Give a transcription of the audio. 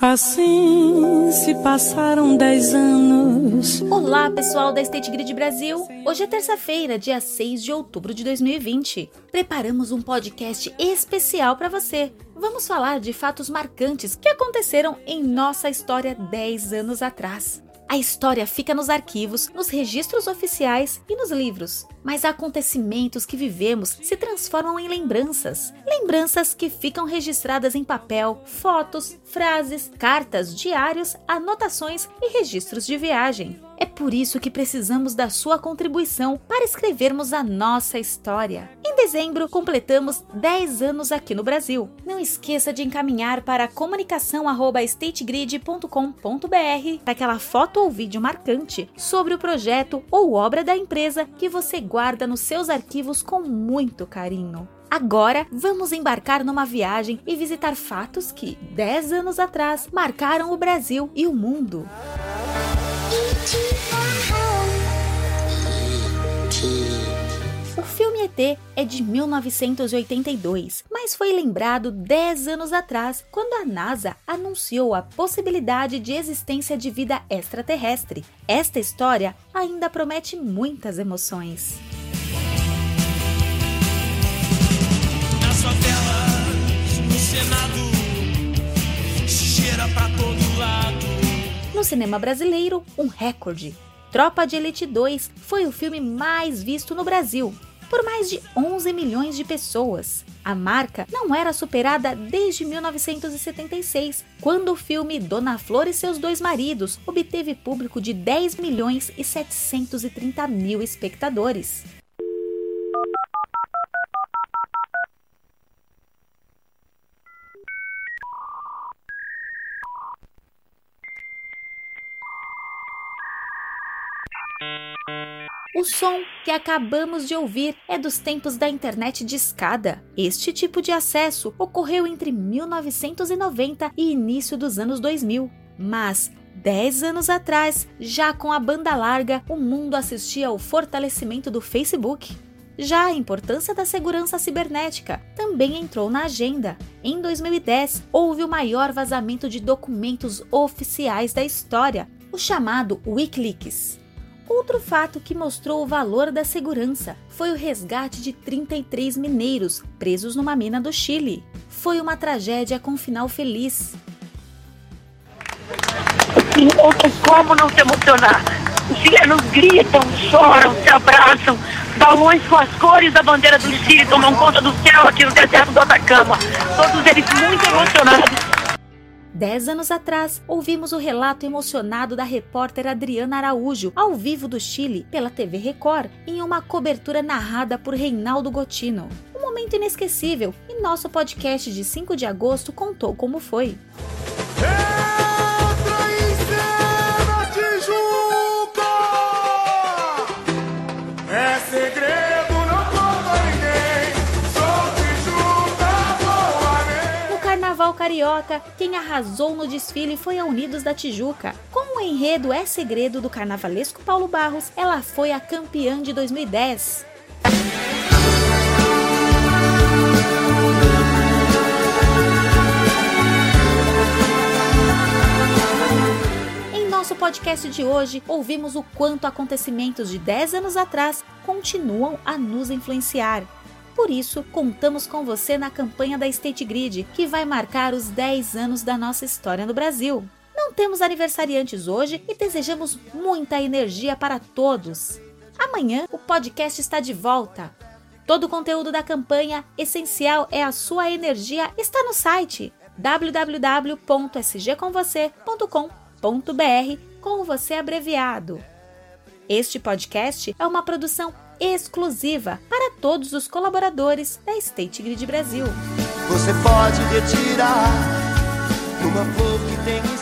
Assim se passaram dez anos. Olá, pessoal da State Grid Brasil. Hoje é terça-feira, dia 6 de outubro de 2020. Preparamos um podcast especial para você. Vamos falar de fatos marcantes que aconteceram em nossa história 10 anos atrás. A história fica nos arquivos, nos registros oficiais e nos livros, mas acontecimentos que vivemos se transformam em lembranças. Lembranças que ficam registradas em papel, fotos, frases, cartas, diários, anotações e registros de viagem. É por isso que precisamos da sua contribuição para escrevermos a nossa história. Em dezembro, completamos 10 anos aqui no Brasil. Não esqueça de encaminhar para comunicação@stategrid.com.br aquela ou vídeo marcante sobre o projeto ou obra da empresa que você guarda nos seus arquivos com muito carinho. Agora, vamos embarcar numa viagem e visitar fatos que, 10 anos atrás, marcaram o Brasil e o mundo. ET é de 1982, mas foi lembrado 10 anos atrás, quando a NASA anunciou a possibilidade de existência de vida extraterrestre. Esta história ainda promete muitas emoções. No cinema brasileiro, um recorde. Tropa de Elite 2 foi o filme mais visto no Brasil, por mais de 11 milhões de pessoas. A marca não era superada desde 1976, quando o filme Dona Flor e seus dois maridos obteve público de 10 milhões e 730 mil espectadores. O som que acabamos de ouvir é dos tempos da internet de escada. Este tipo de acesso ocorreu entre 1990 e início dos anos 2000. Mas, 10 anos atrás, já com a banda larga, o mundo assistia ao fortalecimento do Facebook. Já a importância da segurança cibernética também entrou na agenda. Em 2010, houve o maior vazamento de documentos oficiais da história, o chamado Wikileaks. Outro fato que mostrou o valor da segurança foi o resgate de 33 mineiros presos numa mina do Chile. Foi uma tragédia com final feliz. Como não se emocionar. Os chilenos gritam, choram, se abraçam. Balões com as cores da bandeira do Chile tomam conta do céu aqui no deserto do Atacama. Todos eles muito emocionados. Dez anos atrás, ouvimos o relato emocionado da repórter Adriana Araújo, ao vivo do Chile, pela TV Record, em uma cobertura narrada por Reinaldo Gotino. Um momento inesquecível, e nosso podcast de 5 de agosto contou como foi. Carioca, quem arrasou no desfile foi a Unidos da Tijuca. Com o enredo É Segredo do carnavalesco Paulo Barros, ela foi a campeã de 2010. Em nosso podcast de hoje, ouvimos o quanto acontecimentos de 10 anos atrás continuam a nos influenciar. Por isso, contamos com você na campanha da State Grid, que vai marcar os 10 anos da nossa história no Brasil. Não temos aniversariantes hoje e desejamos muita energia para todos. Amanhã o podcast está de volta. Todo o conteúdo da campanha Essencial é a sua energia está no site www.sgcomvocê.com.br com você abreviado. Este podcast é uma produção exclusiva para todos os colaboradores da State Grid Brasil. Você pode retirar uma flor que tem em